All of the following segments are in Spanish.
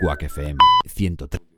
Quack FM 103.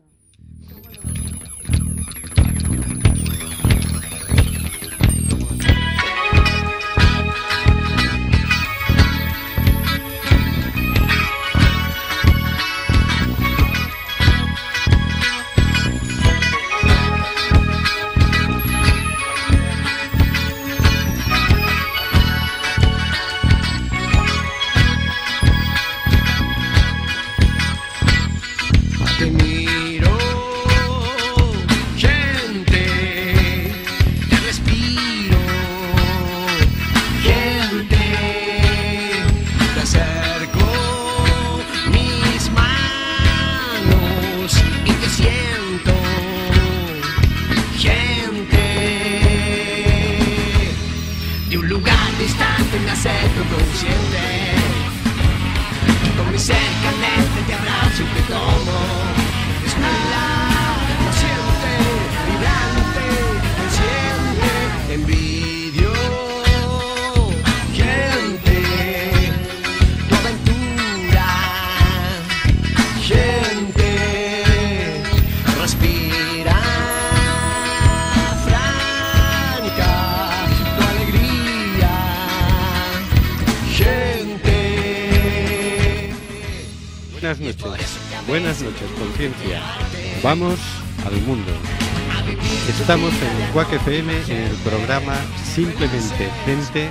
Quack FM en el programa Simplemente Gente,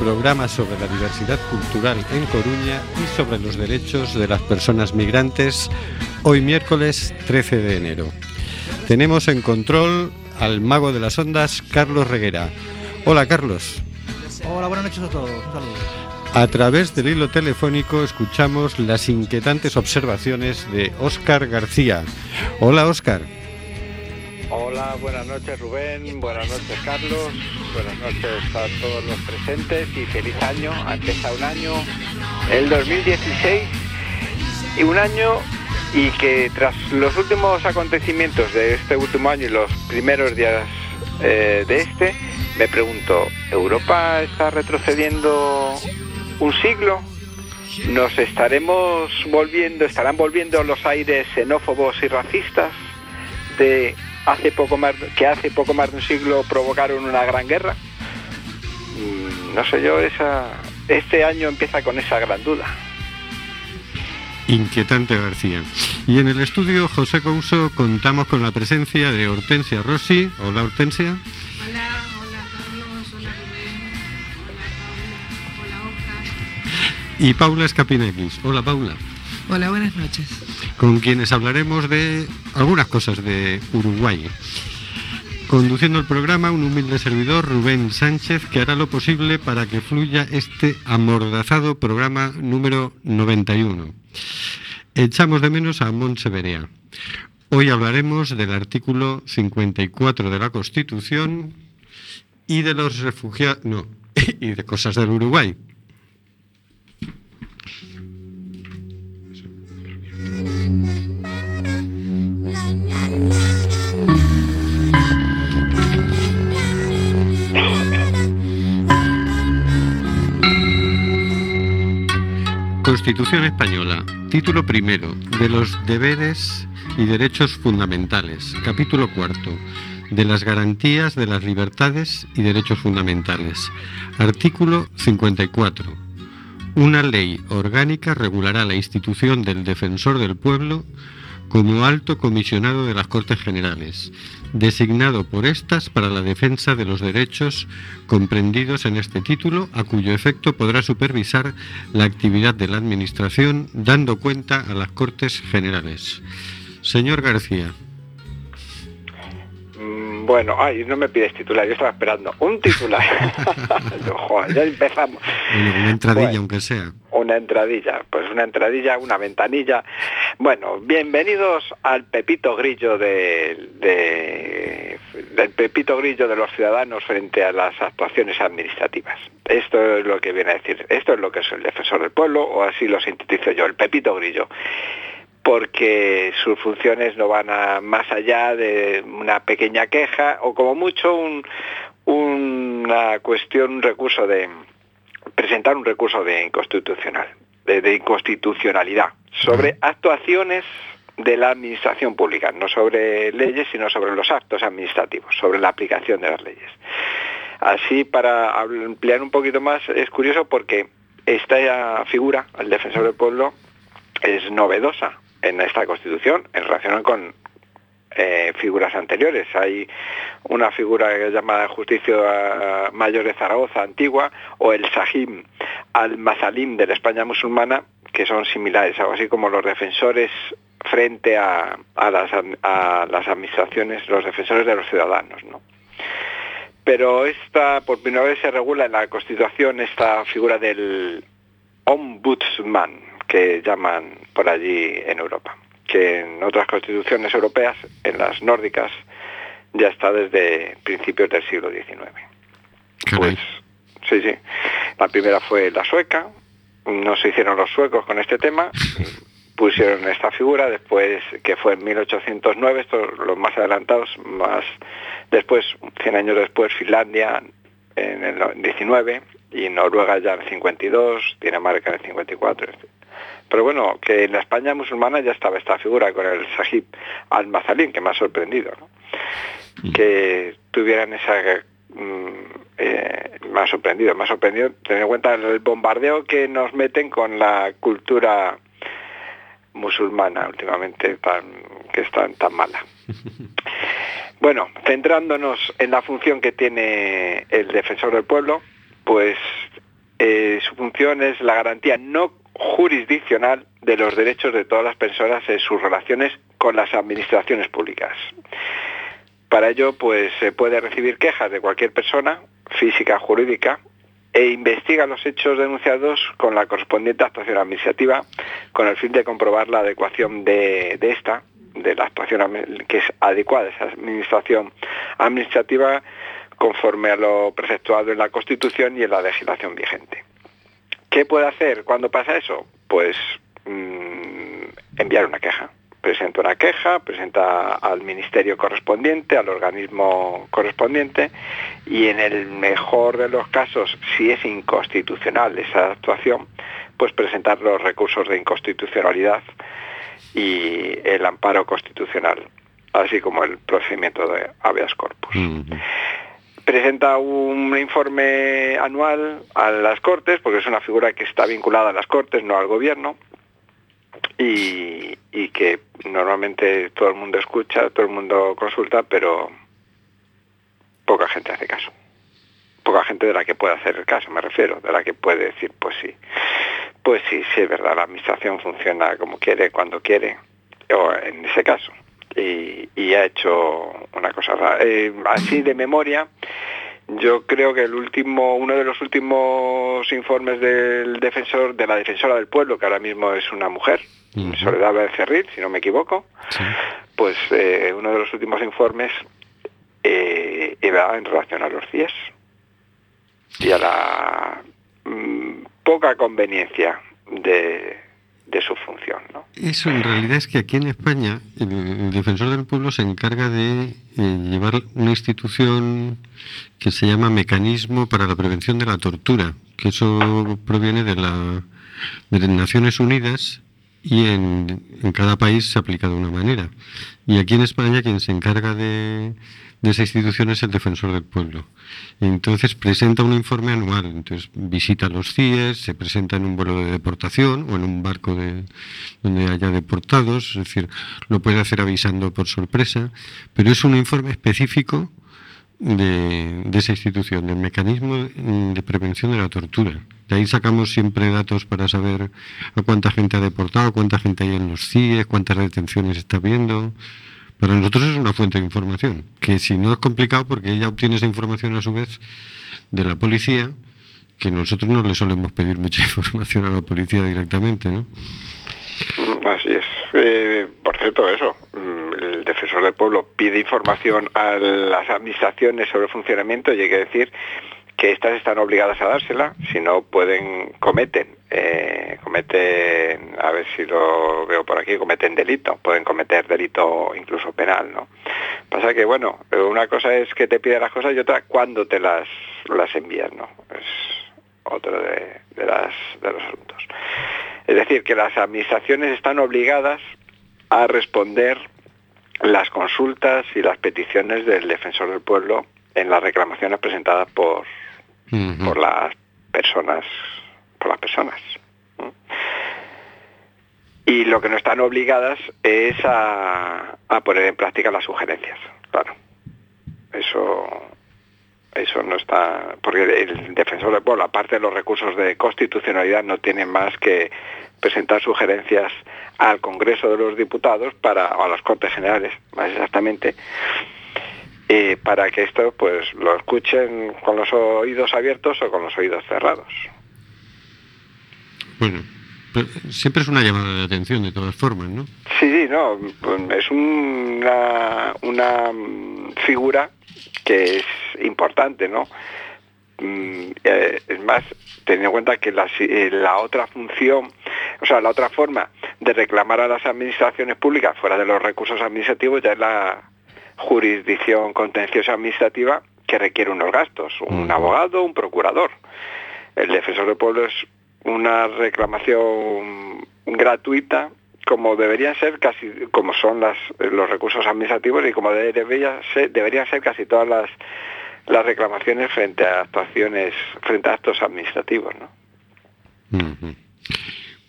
programa sobre la diversidad cultural en Coruña y sobre los derechos de las personas migrantes, hoy miércoles 13 de enero. Tenemos en control al mago de las ondas, Carlos Reguera. Hola, Carlos. Hola, buenas noches a todos. Un saludo. A través del hilo telefónico escuchamos las inquietantes observaciones de Óscar García. Hola, Óscar. Hola, buenas noches Rubén, buenas noches Carlos, buenas noches a todos los presentes y feliz año. Ha empezado un año, el 2016, y un año y que tras los últimos acontecimientos de este último año y los primeros días eh, de este, me pregunto, ¿Europa está retrocediendo un siglo? ¿Nos estaremos volviendo, estarán volviendo los aires xenófobos y racistas de hace poco más que hace poco más de un siglo provocaron una gran guerra? Mm, No sé yo, esa este año empieza con esa gran duda. Inquietante García. Y en el estudio José Couso contamos con la presencia de Hortensia Rossi. Hola, Hortensia. Hola, hola Carlos, hola Rubén, hola Paula, hola Oscar. Y Paula Escapinakis. Hola, Paula. Hola, buenas noches. Con quienes hablaremos de algunas cosas de Uruguay. Conduciendo el programa, un humilde servidor, Rubén Sánchez, que hará lo posible para que fluya este amordazado programa número 91. Echamos de menos a Montseverea. Hoy hablaremos del artículo 54 de la Constitución y de los refugiados. No, y de cosas del Uruguay. Constitución Española, título primero, de los deberes y derechos fundamentales, capítulo cuarto, de las garantías de las libertades y derechos fundamentales, artículo 54. Una ley orgánica regulará la institución del defensor del pueblo como alto comisionado de las Cortes Generales, designado por estas para la defensa de los derechos comprendidos en este título, a cuyo efecto podrá supervisar la actividad de la Administración dando cuenta a las Cortes Generales. Señor García, Bueno, ay, no me pides titular, yo estaba esperando un titular. Yo, joder, ya empezamos. bueno, una entradilla Bueno. aunque sea. Una entradilla, pues una entradilla, una ventanilla. Bueno, bienvenidos al Pepito Grillo de, de- del Pepito Grillo de los ciudadanos frente a las actuaciones administrativas. Esto es lo que viene a decir, esto es lo que es el defensor del pueblo, o así lo sintetizo yo, el Pepito Grillo porque sus funciones no van a más allá de una pequeña queja o como mucho un- una cuestión, un recurso de presentar un recurso de inconstitucional. de, de inconstitucionalidad sobre actuaciones de la administración pública, no sobre leyes, sino sobre los actos administrativos, sobre la aplicación de las leyes. Así, para ampliar un poquito más, es curioso porque esta figura, el defensor del pueblo, es novedosa en esta Constitución en relación con eh, figuras anteriores. Hay una figura llamada Justicia Mayor de Zaragoza antigua o el Sahim al-Mazalim de la España musulmana, que son similares, algo así como los defensores frente a, a, las, a las administraciones, los defensores de los ciudadanos. ¿no? Pero esta, por primera vez se regula en la Constitución esta figura del ombudsman, que llaman por allí en Europa, que en otras constituciones europeas, en las nórdicas, ya está desde principios del siglo XIX. Pues sí, sí. La primera fue la sueca, no se hicieron los suecos con este tema, pusieron esta figura, después que fue en 1809, estos los más adelantados, más después, 100 años después, Finlandia en el 19 y Noruega ya en el 52, Dinamarca en el 54. Pero bueno, que en la España musulmana ya estaba esta figura con el Sahib al-Mazalín, que me ha sorprendido, ¿no? que tuvieran esa... mm, eh, me ha sorprendido, me ha sorprendido tener en cuenta el bombardeo que nos meten con la cultura musulmana últimamente tan, que es tan, tan mala. Bueno, centrándonos en la función que tiene el defensor del pueblo, pues eh, su función es la garantía no jurisdiccional de los derechos de todas las personas en sus relaciones con las administraciones públicas. Para ello, pues se puede recibir quejas de cualquier persona, física, jurídica, e investiga los hechos denunciados con la correspondiente actuación administrativa, con el fin de comprobar la adecuación de, de esta, de la actuación que es adecuada esa administración administrativa conforme a lo preceptuado en la Constitución y en la legislación vigente. ¿Qué puede hacer cuando pasa eso? Pues mm, enviar una queja. Presenta una queja, presenta al ministerio correspondiente, al organismo correspondiente y en el mejor de los casos, si es inconstitucional esa actuación, pues presentar los recursos de inconstitucionalidad y el amparo constitucional, así como el procedimiento de habeas corpus. Presenta un informe anual a las Cortes, porque es una figura que está vinculada a las Cortes, no al Gobierno, y, que normalmente todo el mundo escucha, todo el mundo consulta, pero poca gente hace caso. Poca gente de la que puede hacer caso, me refiero, de la que puede decir, pues sí, pues sí, sí es verdad, la administración funciona como quiere, cuando quiere, o en ese caso y, y ha hecho una cosa rara. Eh, así de memoria, yo creo que el último, uno de los últimos informes del defensor, de la defensora del pueblo, que ahora mismo es una mujer, Ujú. Soledad Becerril, si no me equivoco, Sí. pues eh, uno de los últimos informes eh, iba en relación a los CIES y a la mm, poca conveniencia de, de su función, ¿no? Eso en realidad es que aquí en España el, defensor del pueblo se encarga de eh, llevar una institución que se llama Mecanismo para la Prevención de la Tortura, que eso proviene de, la, de Naciones Unidas y en, en cada país se aplica de una manera. Y aquí en España quien se encarga de, de esa institución es el defensor del pueblo. Entonces presenta un informe anual, entonces visita los CIES, se presenta en un vuelo de deportación o en un barco de, donde haya deportados, es decir, lo puede hacer avisando por sorpresa, pero es un informe específico de, de esa institución, del mecanismo de prevención de la tortura. De ahí sacamos siempre datos para saber a cuánta gente ha deportado, cuánta gente hay en los CIE, cuántas detenciones está habiendo. Para nosotros es una fuente de información, que si no es complicado porque ella obtiene esa información a su vez de la policía, que nosotros no le solemos pedir mucha información a la policía directamente, ¿no? Así es. Eh, por cierto, eso, mm, el defensor del pueblo pide información a las administraciones sobre el funcionamiento y hay que decir que estas están obligadas a dársela, si no pueden, cometen, eh, cometen, a ver si lo veo por aquí, cometen delito, pueden cometer delito incluso penal, ¿no? Pasa que, bueno, una cosa es que te piden las cosas y otra cuando te las, las envían, ¿no? Es otro de, de las, de los asuntos. Es decir, que las administraciones están obligadas a responder las consultas y las peticiones del defensor del pueblo en las reclamaciones presentadas por, Por las personas por las personas y lo que no están obligadas es a, a poner en práctica las sugerencias claro. Eso eso no está porque el defensor del pueblo aparte de los recursos de constitucionalidad no tiene más que presentar sugerencias al Congreso de los Diputados para o a las Cortes Generales más exactamente eh, para que esto pues lo escuchen con los oídos abiertos o con los oídos cerrados. Bueno, pero siempre es una llamada de atención de todas formas, ¿no? Sí, sí, no, es una, una figura que es importante, ¿no? Mm, eh, es más, teniendo en cuenta que la, eh, la otra función, o sea, la otra forma de reclamar a las administraciones públicas fuera de los recursos administrativos ya es la jurisdicción contenciosa administrativa que requiere unos gastos, un Ujú. abogado, un procurador. El defensor del pueblo es una reclamación gratuita como deberían ser casi como son las, los recursos administrativos y como debería ser, deberían ser casi todas las, las reclamaciones frente a actuaciones frente a actos administrativos ¿no?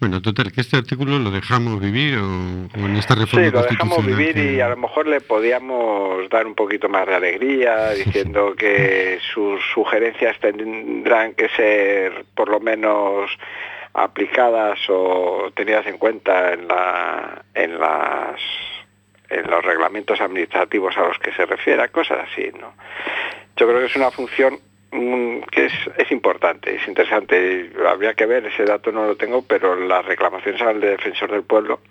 Bueno, total, que este artículo lo dejamos vivir o, o en esta reforma Sí, lo dejamos vivir que- y a lo mejor le podíamos dar un poquito más de alegría diciendo que sus sugerencias tendrán que ser por lo menos aplicadas o tenidas en cuenta en la en las en los reglamentos administrativos a los que se refiera, cosas así, ¿no? Yo creo que es una función que es, es importante, es interesante. Habría que ver, ese dato no lo tengo, pero las reclamaciones al defensor del pueblo,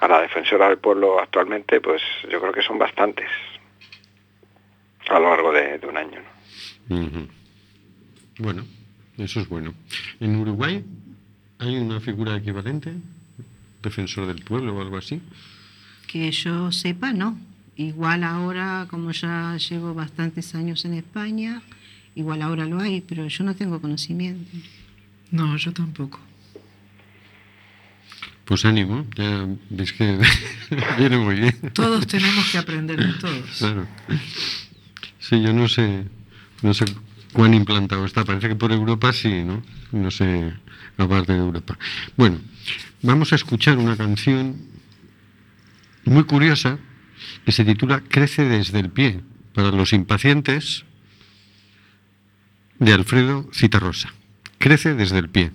a la defensora del pueblo actualmente, pues yo creo que son bastantes a lo largo de, de un año. Bueno, eso es bueno. ¿En Uruguay hay una figura equivalente? ¿Defensor del pueblo o algo así? Que yo sepa, no. Igual ahora, como ya llevo bastantes años en España, igual ahora lo hay, pero yo no tengo conocimiento. No, yo tampoco. Pues ánimo, ya ves que viene muy bien. Todos tenemos que aprender de todos. Claro. Sí, yo no sé, no sé cuán implantado está. Parece que por Europa sí, ¿no? No sé, aparte de Europa. Bueno, vamos a escuchar una canción muy curiosa que se titula Crece desde el pie para los impacientes de Alfredo Citarrosa. Crece desde el pie.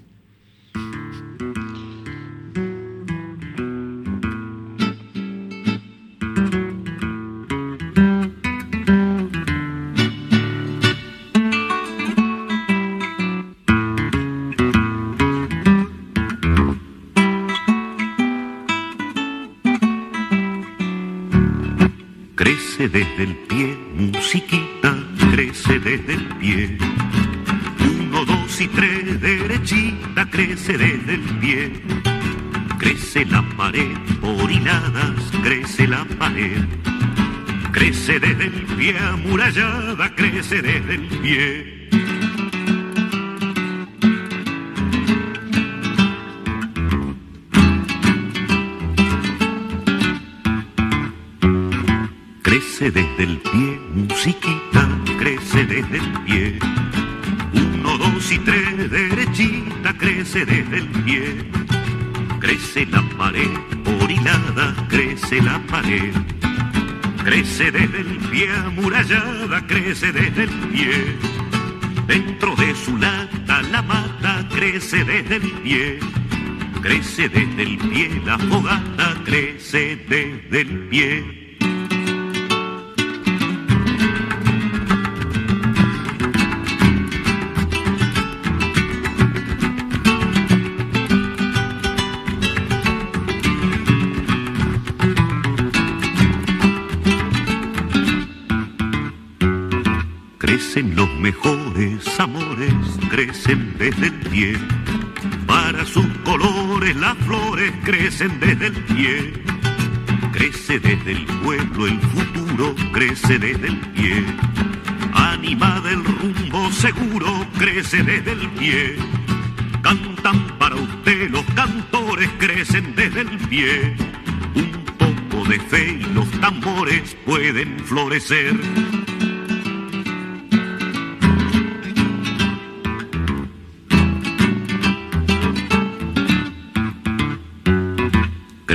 Desde el pie. Crecen los mejores amores, crecen desde el pie. Para sus colores las flores crecen desde el pie. Crece desde el pueblo el futuro, crece desde el pie. Anima del rumbo seguro, crece desde el pie. Cantan para usted los cantores crecen desde el pie. Un poco de fe y los tambores pueden florecer.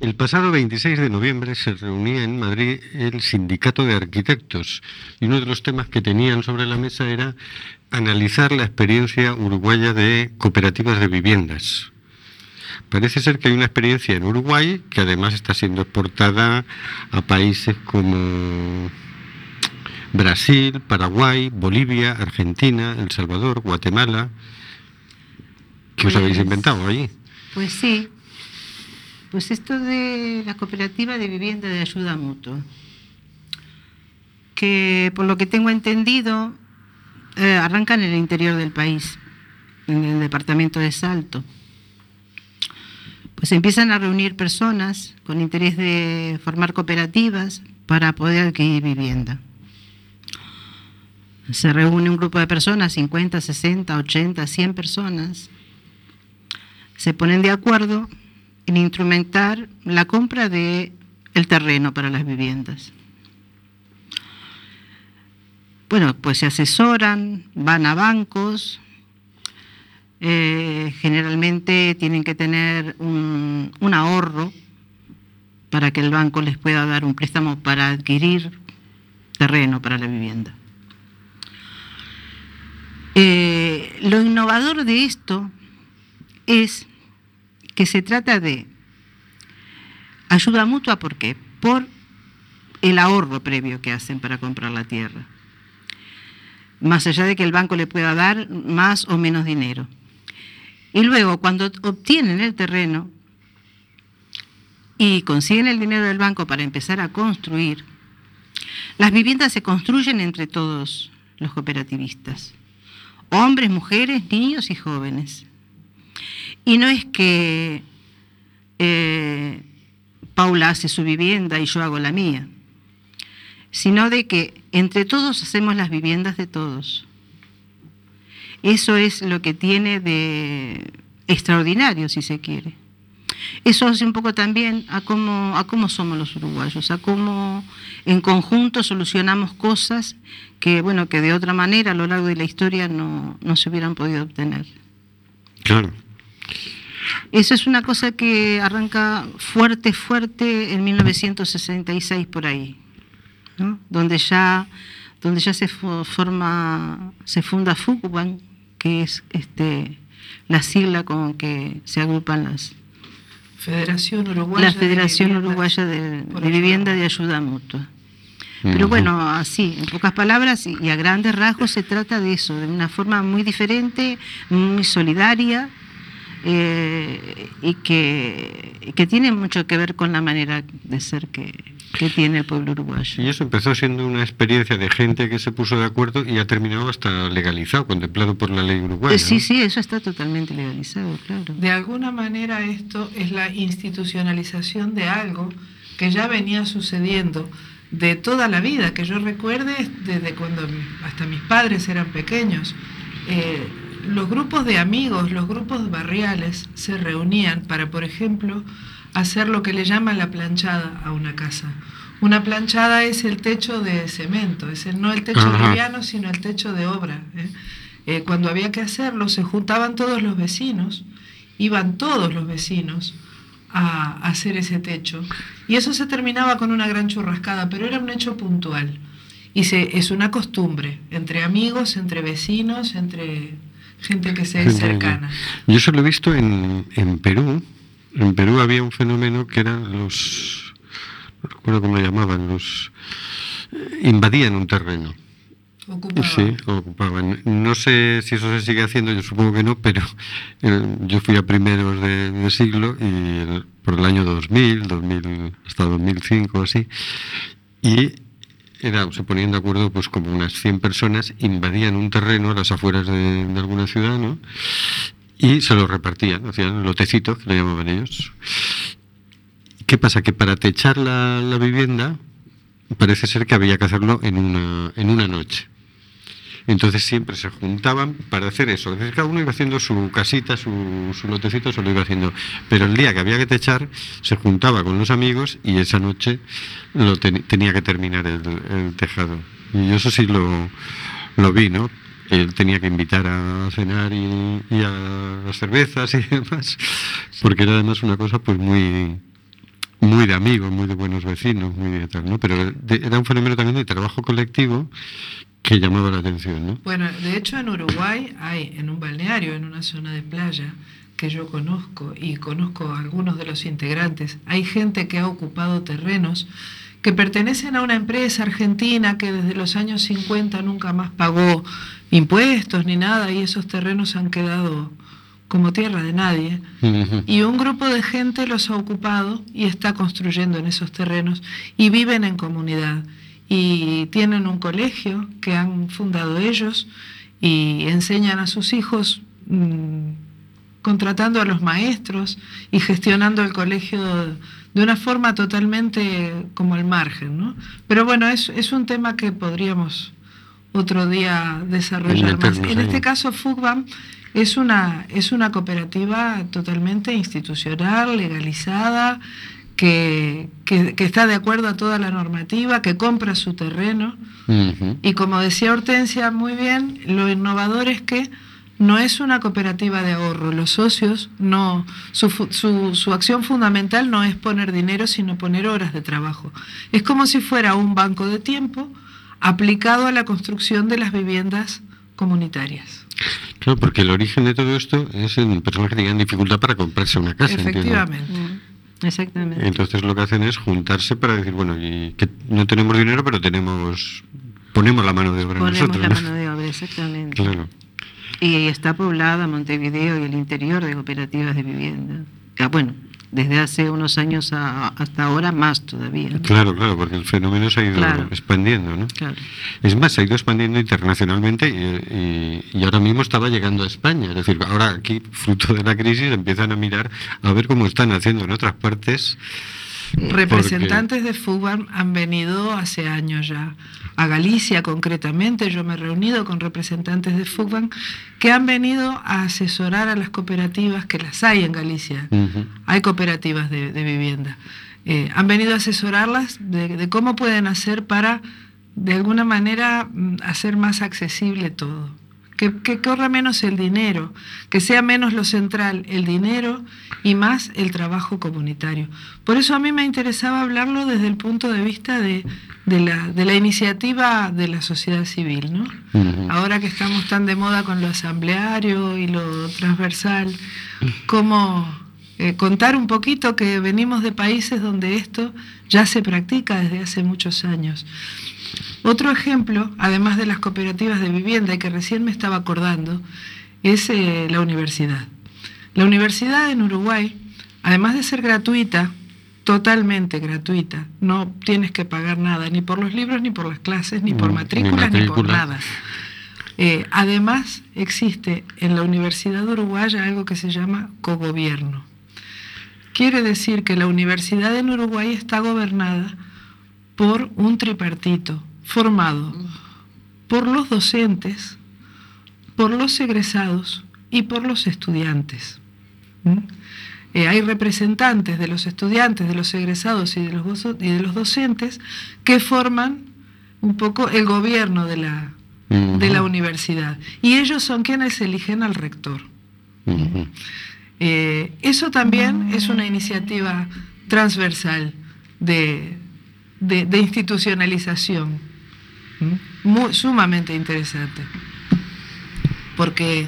El pasado 26 de noviembre se reunía en Madrid el Sindicato de Arquitectos y uno de los temas que tenían sobre la mesa era analizar la experiencia uruguaya de cooperativas de viviendas. Parece ser que hay una experiencia en Uruguay que además está siendo exportada a países como Brasil, Paraguay, Bolivia, Argentina, El Salvador, Guatemala. ¿Qué os habéis Pues- inventado allí? Pues sí. Pues esto de la cooperativa de vivienda de ayuda mutua, que por lo que tengo entendido eh, arrancan en el interior del país, en el departamento de Salto. Pues empiezan a reunir personas con interés de formar cooperativas para poder adquirir vivienda. Se reúne un grupo de personas, 50, 60, 80, 100 personas, se ponen de acuerdo en instrumentar la compra de el terreno para las viviendas. Bueno, pues se asesoran, van a bancos, eh, generalmente tienen que tener un, un ahorro para que el banco les pueda dar un préstamo para adquirir terreno para la vivienda. Eh, lo innovador de esto es que se trata de ayuda mutua, ¿por qué? Por el ahorro previo que hacen para comprar la tierra. Más allá de que el banco le pueda dar más o menos dinero. Y luego, cuando obtienen el terreno y consiguen el dinero del banco para empezar a construir, las viviendas se construyen entre todos los cooperativistas. Hombres, mujeres, niños y jóvenes. Y no es que eh, Paula hace su vivienda y yo hago la mía, sino de que entre todos hacemos las viviendas de todos. Eso es lo que tiene de extraordinario, si se quiere. Eso hace un poco también a cómo, a cómo somos los uruguayos, a cómo en conjunto solucionamos cosas que, bueno, que de otra manera a lo largo de la historia no, no se hubieran podido obtener. Claro. Eso es una cosa que arranca fuerte, fuerte en 1966 por ahí, ¿no? donde ya, donde ya se fo- forma, se funda FUCBAN, que es este, la sigla con que se agrupan las, Federación Uruguaya. la Federación de Vivienda Uruguaya de, ayuda Vivienda de mutua. Ayuda Mutua. Pero bueno, así, en pocas palabras y a grandes rasgos se trata de eso, de una forma muy diferente, muy solidaria eh, y que, que tiene mucho que ver con la manera de ser que, que tiene el pueblo uruguayo. Y eso empezó siendo una experiencia de gente que se puso de acuerdo y ha terminado hasta legalizado, contemplado por la ley uruguaya. Eh, sí, ¿no? sí, eso está totalmente legalizado, claro. De alguna manera esto es la institucionalización de algo que ya venía sucediendo de toda la vida, que yo recuerde desde cuando hasta mis padres eran pequeños. Eh, los grupos de amigos, los grupos barriales se reunían para, por ejemplo, hacer lo que le llaman la planchada a una casa. Una planchada es el techo de cemento, es el- no el techo Ajá. liviano, sino el techo de obra. ¿eh? Eh, cuando había que hacerlo, se juntaban todos los vecinos, iban todos los vecinos a hacer ese techo. Y eso se terminaba con una gran churrascada, pero era un hecho puntual. Y se, es una costumbre, entre amigos, entre vecinos, entre gente que se es cercana. Yo eso lo he visto en, en Perú. En Perú había un fenómeno que eran los. No recuerdo cómo lo llamaban, los. eh, invadían un terreno. Ocupaba. Sí, ocupaban. No sé si eso se sigue haciendo, yo supongo que no, pero eh, yo fui a primeros de, de siglo y el- por el año 2000, 2000 hasta 2005 así, y era, se ponían de acuerdo pues como unas 100 personas, invadían un terreno a las afueras de, alguna ciudad, ¿no? Y se lo repartían, hacían lotecitos, que le llamaban ellos. ¿Qué pasa? Que para techar la, la vivienda parece ser que había que hacerlo en una, en una noche. Entonces siempre se juntaban para hacer eso. Entonces cada uno iba haciendo su casita, su, su lotecito, se lo iba haciendo. Pero el día que había que techar, se juntaba con los amigos y esa noche lo ten- tenía que terminar el, tejado. Y yo eso sí lo, lo vi, ¿no? Él tenía que invitar a cenar y, y a las cervezas y demás, porque era además una cosa pues muy, muy de amigos, muy de buenos vecinos, muy de tal, ¿no? Pero de- era un fenómeno también de trabajo colectivo que llamaba la atención, ¿no? Bueno, de hecho en Uruguay hay en un balneario, en una zona de playa que yo conozco y conozco a algunos de los integrantes, hay gente que ha ocupado terrenos que pertenecen a una empresa argentina que desde los años 50 nunca más pagó impuestos ni nada y esos terrenos han quedado como tierra de nadie. Y un grupo de gente los ha ocupado y está construyendo en esos terrenos y viven en comunidad. Y tienen un colegio que han fundado ellos y enseñan a sus hijos mm, contratando a los maestros y gestionando el colegio de una forma totalmente como al margen. ¿no? Pero bueno, es, es un tema que podríamos otro día desarrollar más. En este caso, FUGBAM es una, es una cooperativa totalmente institucional, legalizada, que, que- que está de acuerdo a toda la normativa, que compra su terreno. Y como decía Hortensia muy bien, lo innovador es que no es una cooperativa de ahorro. Los socios no, su, su, su acción fundamental no es poner dinero, sino poner horas de trabajo. Es como si fuera un banco de tiempo aplicado a la construcción de las viviendas comunitarias. Claro, porque el origen de todo esto es en personas que tenían dificultad para comprarse una casa. Efectivamente. Mm, Exactamente. Entonces lo que hacen es juntarse para decir, bueno, y que no tenemos dinero, pero tenemos ponemos la mano de obra Ponemos nosotros. la ¿no? mano de obra, exactamente. Claro. Y está poblada Montevideo y el interior de cooperativas de vivienda. Ah, bueno, desde hace unos años a- hasta ahora más todavía. ¿no? Claro, claro, porque el fenómeno se ha ido Claro. expandiendo, ¿no? Claro. Es más, se ha ido expandiendo internacionalmente y, y- y ahora mismo estaba llegando a España. Es decir, ahora aquí, fruto de la crisis, empiezan a mirar a ver cómo están haciendo en otras partes. Representantes de FUBAM han venido hace años ya a Galicia concretamente. Yo me he reunido con representantes de FUBAM que han venido a asesorar a las cooperativas que las hay en Galicia. Hay cooperativas de, de vivienda. Eh, han venido a asesorarlas de, de cómo pueden hacer para, de alguna manera, mm, hacer más accesible todo. Que, que corra menos el dinero, que sea menos lo central el dinero y más el trabajo comunitario. Por eso a mí me interesaba hablarlo desde el punto de vista de, de la, de la iniciativa de la sociedad civil, ¿no? Ujú. Ahora que estamos tan de moda con lo asambleario y lo transversal, cómo eh, contar un poquito que venimos de países donde esto ya se practica desde hace muchos años. Otro ejemplo, además de las cooperativas de vivienda y que recién me estaba acordando, es eh, la universidad. La universidad en Uruguay, además de ser gratuita, totalmente gratuita, no tienes que pagar nada, ni por los libros, ni por las clases, ni por Mm, ni matrículas, ni, por matrícula. nada. Eh, además, existe en la Universidad Uruguaya algo que se llama cogobierno. Quiere decir que la universidad en Uruguay está gobernada por un tripartito formado por los docentes, por los egresados y por los estudiantes. ¿Mm? Eh, hay representantes de los estudiantes, de los egresados y de los, gozo- y de los docentes que forman un poco el gobierno de la, de la universidad. Y ellos son quienes eligen al rector. Eh, eso también es una iniciativa transversal de, de- de institucionalización, muy, sumamente interesante, porque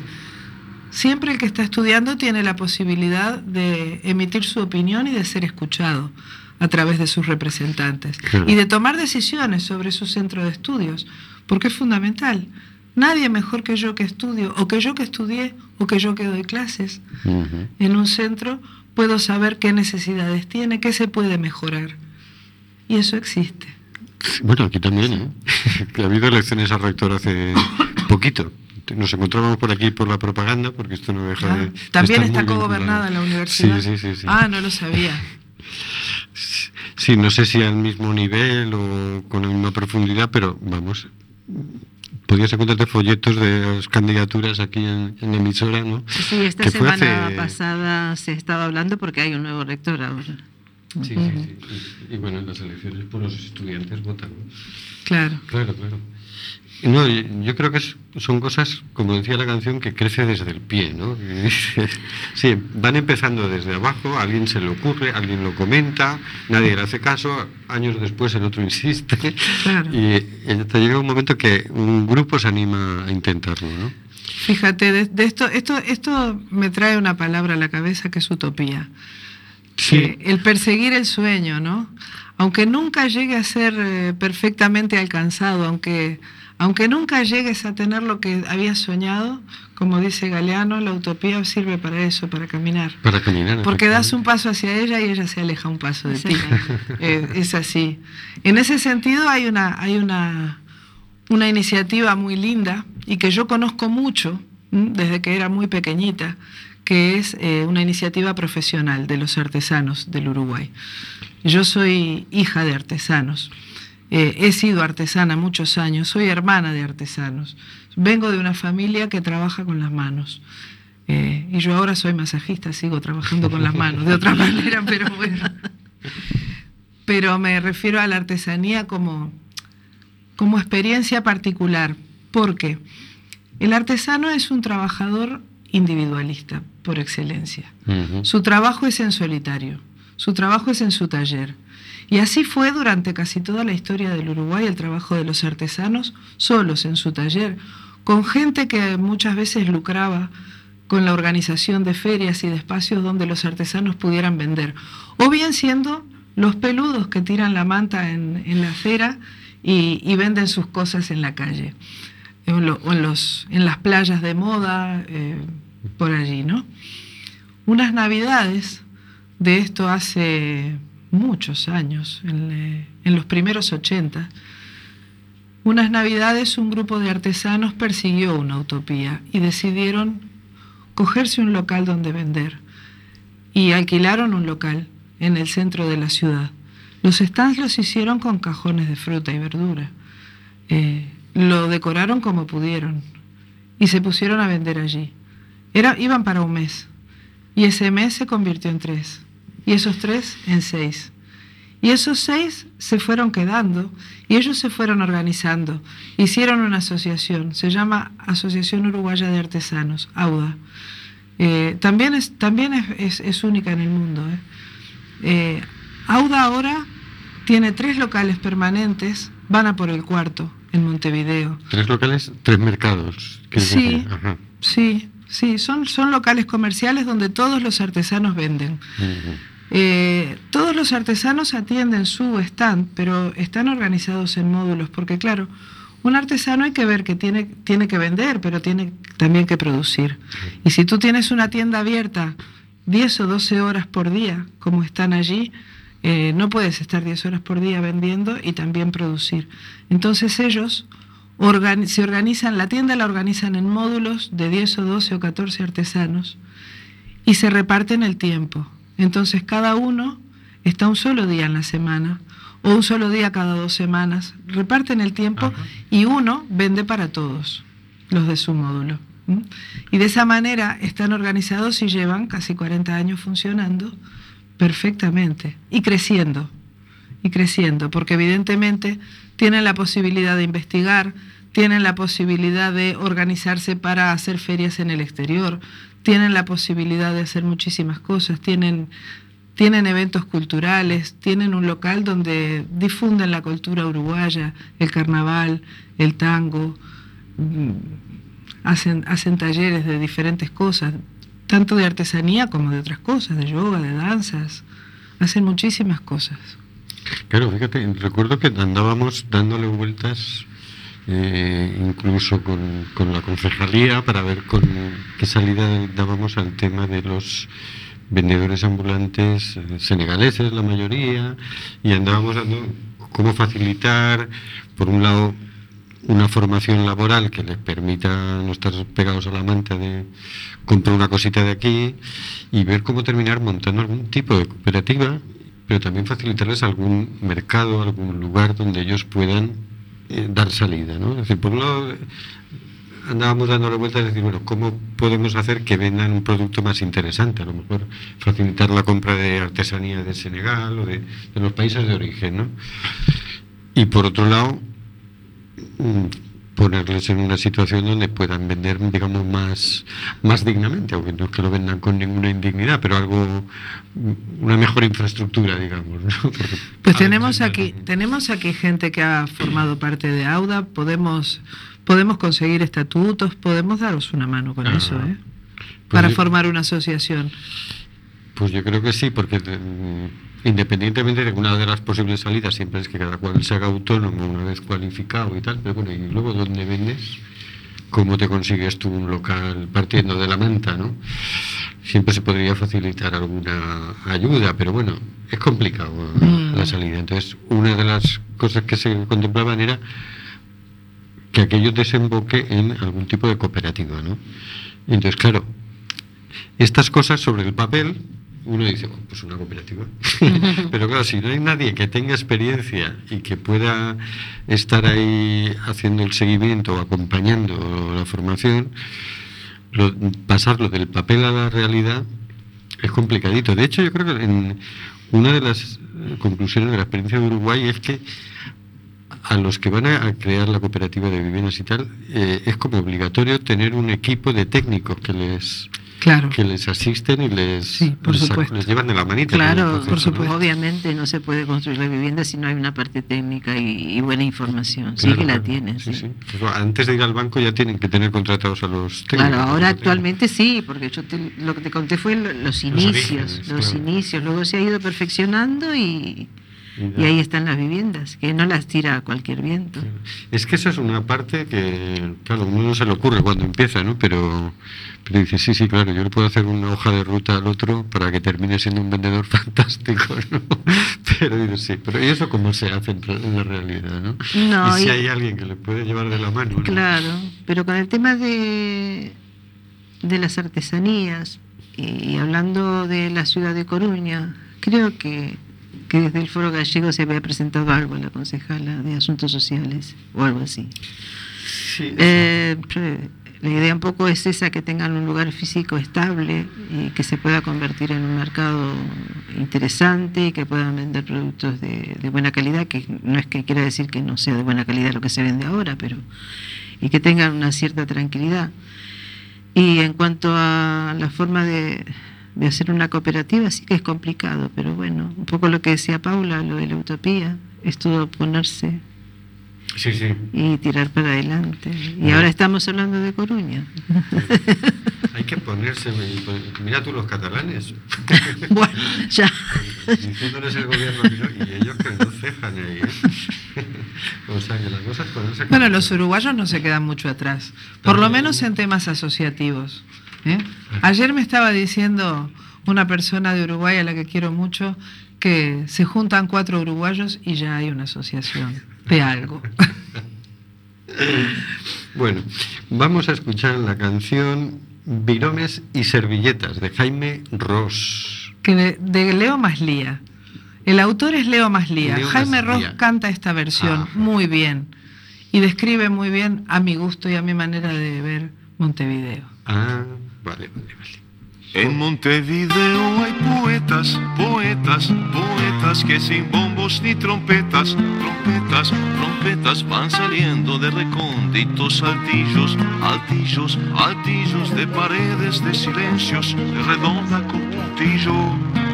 siempre el que está estudiando tiene la posibilidad de emitir su opinión y de ser escuchado a través de sus representantes Claro. y de tomar decisiones sobre su centro de estudios, porque es fundamental. Nadie mejor que yo que estudio, o que yo que estudié, o que yo que doy clases, Ujú. en un centro, puedo saber qué necesidades tiene, qué se puede mejorar. Y eso existe. Bueno, aquí también, ¿eh? ha habido elecciones al rector hace poquito. Nos encontrábamos por aquí por la propaganda, porque esto no deja Ah, de. También está cogobernada la universidad. Sí, sí. sí. Ah, no lo sabía. Sí, no sé si al mismo nivel o con la misma profundidad, pero vamos, podías encontrarte folletos de las candidaturas aquí en, en emisora, ¿no? Sí, esta Que semana hace- pasada se estaba hablando porque hay un nuevo rector ahora. Sí, sí, sí. Y, bueno, en las elecciones por los estudiantes votan. Claro. Claro, claro. No, yo creo que son cosas, como decía la canción, que crece desde el pie, ¿no? Sí, van empezando desde abajo, a alguien se le ocurre, alguien lo comenta, nadie le hace caso, años después el otro insiste, Claro. y, y te llega un momento que un grupo se anima a intentarlo, ¿no? Fíjate, de, de esto, esto, esto me trae una palabra a la cabeza que es utopía. Eh, el perseguir el sueño, ¿no? Aunque nunca llegue a ser eh, perfectamente alcanzado, aunque, aunque nunca llegues a tener lo que habías soñado, como dice Galeano, la utopía sirve para eso, para caminar. para caminar. Porque das un paso hacia ella y ella se aleja un paso de ti. Eh, es así. En ese sentido hay una, hay una, una iniciativa muy linda y que yo conozco mucho desde que era muy pequeñita, que es eh, una iniciativa profesional de los artesanos del Uruguay. Yo soy hija de artesanos. Eh, he sido artesana muchos años, soy hermana de artesanos. Vengo de una familia que trabaja con las manos. Eh, y yo ahora soy masajista, sigo trabajando con las manos, de otra manera, pero bueno. Pero me refiero a la artesanía como, como experiencia particular, porque el artesano es un trabajador individualista por excelencia. Su trabajo es en solitario, su trabajo es en su taller. Y así fue durante casi toda la historia del Uruguay el trabajo de los artesanos solos en su taller, con gente que muchas veces lucraba con la organización de ferias y de espacios donde los artesanos pudieran vender, o bien siendo los peludos que tiran la manta en, en la acera y, y venden sus cosas en la calle, en, lo- en los, en las playas de moda, eh, por allí, ¿no? Unas navidades de esto hace muchos años, en, eh, los primeros 80, unas navidades un grupo de artesanos persiguió una utopía y decidieron cogerse un local donde vender y alquilaron un local en el centro de la ciudad. Los stands los hicieron con cajones de fruta y verdura. Eh, lo decoraron como pudieron y se pusieron a vender allí. Era, iban para un mes y ese mes se convirtió en tres y esos tres en seis. Y esos seis se fueron quedando y ellos se fueron organizando. Hicieron una asociación, se llama Asociación Uruguaya de Artesanos, AUDA. Eh, también es, también es, es- es única en el mundo. ¿eh? Eh, AUDA ahora tiene tres locales permanentes, van a por el cuarto en Montevideo. Tres locales, tres mercados. ¿Quieres Sí. Ajá. Sí, sí, son, son locales comerciales donde todos los artesanos venden. Eh, todos los artesanos atienden su stand, pero están organizados en módulos, porque claro, un artesano hay que ver que tiene, tiene que vender, pero tiene también que producir. Y si tú tienes una tienda abierta 10 o 12 horas por día, como están allí, eh, no puedes estar 10 horas por día vendiendo y también producir. Entonces ellos organi- se organizan, la tienda la organizan en módulos de 10 o 12 o 14 artesanos y se reparten el tiempo. Entonces cada uno está un solo día en la semana o un solo día cada dos semanas. Reparten el tiempo Ajá. y uno vende para todos los de su módulo. Y de esa manera están organizados y llevan casi 40 años funcionando perfectamente y creciendo, y creciendo, porque evidentemente tienen la posibilidad de investigar, tienen la posibilidad de organizarse para hacer ferias en el exterior, tienen la posibilidad de hacer muchísimas cosas, tienen, tienen eventos culturales, tienen un local donde difunden la cultura uruguaya, el carnaval, el tango, mm, hacen, hacen talleres de diferentes cosas, tanto de artesanía como de otras cosas, de yoga, de danzas, hacen muchísimas cosas. Claro, fíjate, recuerdo que andábamos dándole vueltas eh, incluso con, con la concejalía para ver con qué salida dábamos al tema de los vendedores ambulantes eh, senegaleses, la mayoría, y andábamos dando cómo facilitar, por un lado, una formación laboral que les permita no estar pegados a la manta de comprar una cosita de aquí y ver cómo terminar montando algún tipo de cooperativa, pero también facilitarles algún mercado, algún lugar donde ellos puedan eh, dar salida. ¿no? Es decir, por un lado, andábamos dándole vueltas y decir, bueno, ¿cómo podemos hacer que vendan un producto más interesante? A lo mejor facilitar la compra de artesanía de Senegal o de, de los países de origen, ¿no? Y por otro lado, mm, ponerles en una situación donde puedan vender, digamos, más, más dignamente, aunque no es que lo vendan con ninguna indignidad, pero algo, una mejor infraestructura, digamos. ¿no? Porque Pues tenemos aquí, no- tenemos aquí gente que ha formado parte de AUDA, podemos, podemos conseguir estatutos, podemos daros una mano con Ah, eso, ¿eh? pues Para yo- formar una asociación. Pues yo creo que sí, porque mm, independientemente de que una de las posibles salidas siempre es que cada cual se haga autónomo una vez cualificado y tal, pero bueno, y luego dónde vendes, cómo te consigues tú un local partiendo de la manta, ¿no? Siempre se podría facilitar alguna ayuda, pero bueno, es complicado Mm. la salida. Entonces, una de las cosas que se contemplaban era que aquello desemboque en algún tipo de cooperativa, ¿no? Entonces, claro, estas cosas sobre el papel, uno dice, "Oh, pues una cooperativa. Pero claro, si no hay nadie que tenga experiencia y que pueda estar ahí haciendo el seguimiento o acompañando la formación, lo- pasarlo del papel a la realidad es complicadito. De hecho, yo creo que en una de las eh, conclusiones de la experiencia de Uruguay es que a los que van a, a crear la cooperativa de viviendas y tal, eh, es como obligatorio tener un equipo de técnicos que les Claro. que les asisten y les, Sí, por les, les llevan de la manita. Claro, proceso, por ¿no? supuesto. Obviamente no se puede construir la vivienda si no hay una parte técnica y, y buena información. Sí Claro, que la tienen. Sí, sí. sí. Pues, antes de ir al banco ya tienen que tener contratados a los técnicos. Claro, ahora ¿no? actualmente sí, porque yo te- lo que te conté fue lo- los inicios, orígenes, los claro. inicios. Luego se ha ido perfeccionando y, Y y ya. ahí están las viviendas, que no las tira cualquier viento. Es que esa es una parte que, claro, a uno no se le ocurre cuando empieza, ¿no? Pero, pero dice, sí, sí, claro, yo le puedo hacer una hoja de ruta al otro para que termine siendo un vendedor fantástico, ¿no? Pero digo, sí, pero ¿y eso cómo se hace en la realidad, no? No, y si y- hay alguien que le puede llevar de la mano, ¿no? Claro, pero con el tema de, de las artesanías y hablando de la ciudad de Coruña, creo que, que desde el Foro Gallego se había presentado algo a la concejala de Asuntos Sociales o algo así. Sí, Eh, la idea un poco es esa, que tengan un lugar físico estable y que se pueda convertir en un mercado interesante y que puedan vender productos de, de buena calidad, que no es que quiera decir que no sea de buena calidad lo que se vende ahora, pero y que tengan una cierta tranquilidad. Y en cuanto a la forma de, de hacer una cooperativa, sí que es complicado, pero bueno, un poco lo que decía Paula, lo de la utopía, es todo ponerse sí, sí. y tirar para adelante. Y Bueno. ahora estamos hablando de Coruña. Hay que ponerse, mira tú los catalanes, bueno, ya. diciéndoles el gobierno ¿no? y ellos que no cejan ahí. ¿eh? o sea, que las cosas ponerse Bueno, los uruguayos no se quedan mucho atrás, por lo menos en temas asociativos. ¿Eh? Ayer me estaba diciendo una persona de Uruguay a la que quiero mucho que se juntan cuatro uruguayos y ya hay una asociación de algo. Bueno, vamos a escuchar la canción Viromes y Servilletas de Jaime Ross. que de, de Leo Maslía. El autor es Leo Maslía. Leo Jaime Maslía. Ross canta esta versión Ajá. muy bien y describe muy bien a mi gusto y a mi manera de ver Montevideo. Ah, vale, vale, vale. En Montevideo hay poetas, poetas, poetas que sin bombos ni trompetas, trompetas, trompetas van saliendo de recónditos altillos, altillos, altillos de paredes de silencios, redonda con puntillo.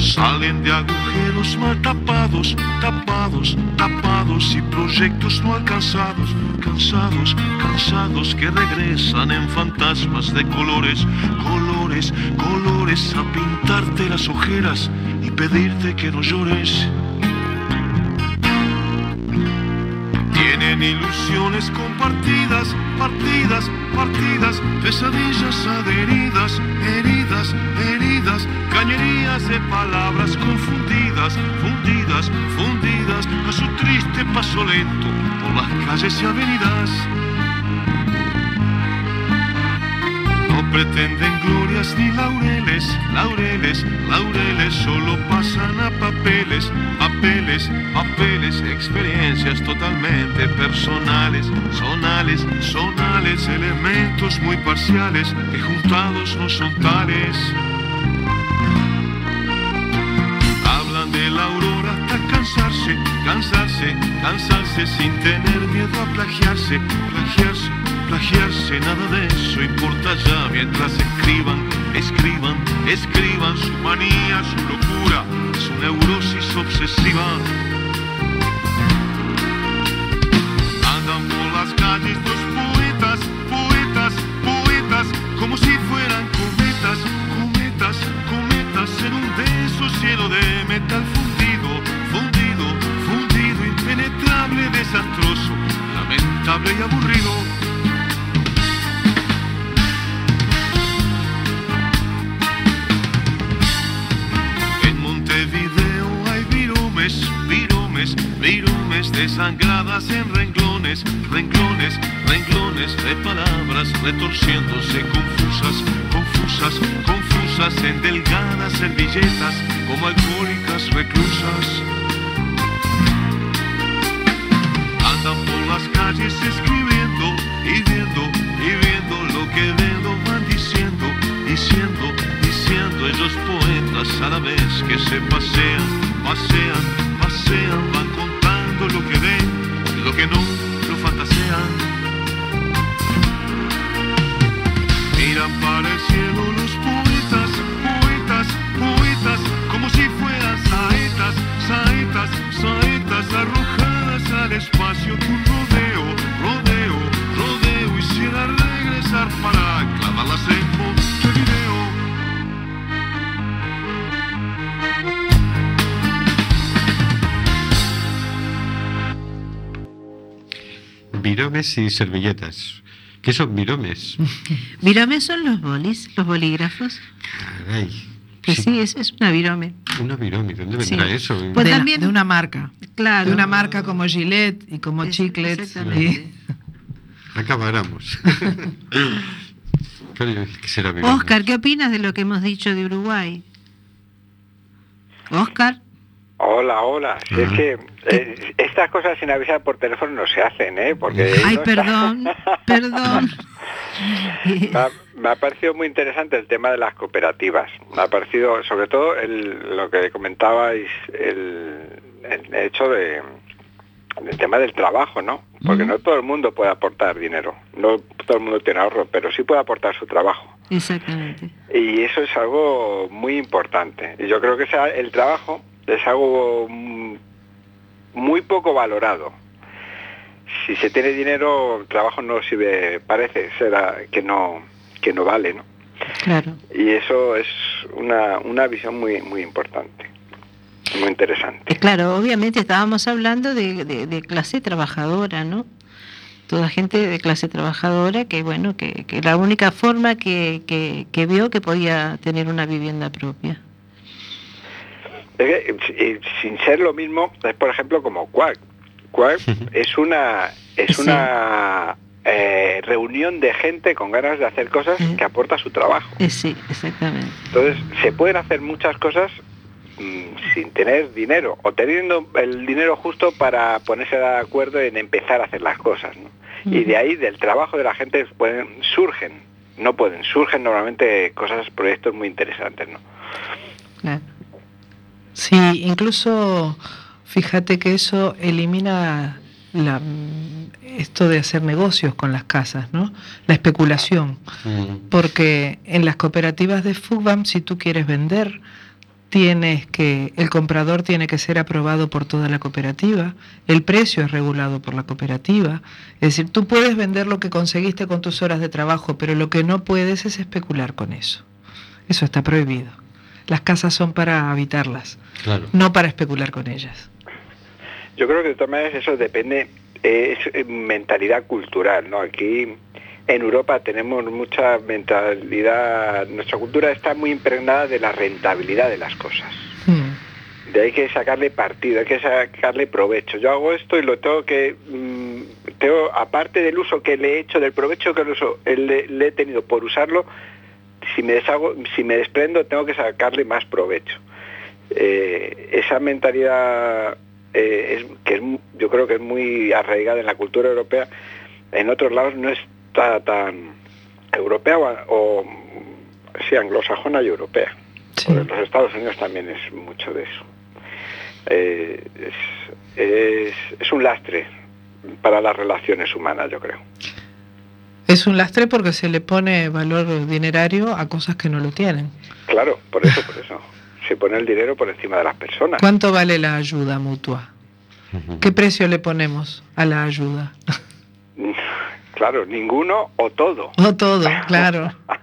Salen de agujeros mal tapados, tapados, tapados y proyectos no alcanzados, cansados, cansados que regresan en fantasmas de colores, colores, colores a pintarte las ojeras y pedirte que no llores. Tienen ilusiones compartidas, partidas, partidas, pesadillas adheridas, heridas, heridas, cañerías de palabras confundidas, fundidas, fundidas a su triste paso lento por las calles y avenidas. Pretenden glorias ni laureles, laureles, laureles, solo pasan a papeles, papeles, papeles, experiencias totalmente personales, sonales, sonales, elementos muy parciales que juntados no son tales. Hablan de la aurora hasta cansarse, cansarse, cansarse sin tener miedo a plagiarse, plagiarse, plagiarse, nada de eso importa ya mientras escriban, escriban, escriban su manía, su locura, su neurosis obsesiva. Andan por las calles dos poetas, poetas, poetas, como si fueran cometas, cometas, cometas en un beso cielo de metal fundido, fundido, fundido, impenetrable, desastroso, lamentable y aburrido. Viromes desangradas en renglones, renglones, renglones de palabras retorciéndose confusas, confusas, confusas en delgadas servilletas como alcohólicas reclusas. Andan por las calles escribiendo y viendo y viendo lo que ven, lo van diciendo, diciendo, diciendo ellos poetas a la vez que se pasean, pasean, Y servilletas. ¿Qué son viromes? Viromes son los bolis, los bolígrafos. Caray. Pues sí, es, es una virome. Una virome, ¿dónde Sí. vendrá eso? Pues de, la- también- de una marca. Claro. De una marca como Gillette y como Es- Chiclets. exactamente. Acabáramos. Claro, ¿qué será virome? Oscar, ¿qué opinas de lo que hemos dicho de Uruguay? Oscar, Hola, hola. Si es que eh, estas cosas sin avisar por teléfono no se hacen, ¿eh? Porque ay, no está- perdón, perdón. Me ha, me ha parecido muy interesante el tema de las cooperativas. Me ha parecido, sobre todo, el- lo que comentabais, el, el hecho de el tema del trabajo, ¿no? Porque no todo el mundo puede aportar dinero, no todo el mundo tiene ahorro, pero sí puede aportar su trabajo. Exactamente. Y eso es algo muy importante. Y yo creo que esa- el trabajo es algo mm, muy poco valorado. Si se tiene dinero, el trabajo no sirve, parece ser a- que no que no vale, ¿no? Claro. Y eso es una, una visión muy muy importante, muy interesante. Eh, Claro, obviamente estábamos hablando de, de- de clase trabajadora, ¿no? Toda gente de clase trabajadora que, bueno, que, que la única forma que, que, que vio que podía tener una vivienda propia. Es que, eh, sin ser lo mismo, es por ejemplo como Quark. Quark es una es Sí. una eh, reunión de gente con ganas de hacer cosas Sí. que aporta su trabajo. Eh, sí, exactamente. Entonces, se pueden hacer muchas cosas mm, sin tener dinero o teniendo el dinero justo para ponerse de acuerdo en empezar a hacer las cosas. ¿no? Y de ahí, del trabajo de la gente, pueden, surgen, no pueden, surgen normalmente cosas, proyectos muy interesantes, ¿no? Claro. Sí, incluso fíjate que eso elimina la, esto de hacer negocios con las casas, ¿no? La especulación. Mm. Porque en las cooperativas de FUBAM, si tú quieres vender, tienes que, el comprador tiene que ser aprobado por toda la cooperativa, el precio es regulado por la cooperativa. Es decir, tú puedes vender lo que conseguiste con tus horas de trabajo, pero lo que no puedes es especular con eso. Eso está prohibido. Las casas son para habitarlas, Claro. no para especular con ellas. Yo creo que de todas maneras eso depende, es eh, mentalidad cultural, ¿no? Aquí en Europa tenemos mucha mentalidad, nuestra cultura está muy impregnada de la rentabilidad de las cosas. Mm. De ahí que sacarle partido, hay que sacarle provecho. Yo hago esto y lo tengo que, mm, tengo, aparte del uso que le he hecho, del provecho que le, uso- le- le he tenido por usarlo, si me deshago, si me desprendo, tengo que sacarle más provecho. Eh, esa mentalidad eh, es, que es, yo creo que es muy arraigada en la cultura europea, en otros lados no está tan europea o, o sí, anglosajona y europea. Sí. Porque en los Estados Unidos también es mucho de eso. Eh, es, es, es un lastre para las relaciones humanas, yo creo. Es un lastre porque se le pone valor dinerario a cosas que no lo tienen. Claro, por eso, por eso. Se pone el dinero por encima de las personas. ¿Cuánto vale la ayuda mutua? ¿Qué precio le ponemos a la ayuda? Claro, ninguno o todo. O todo, claro.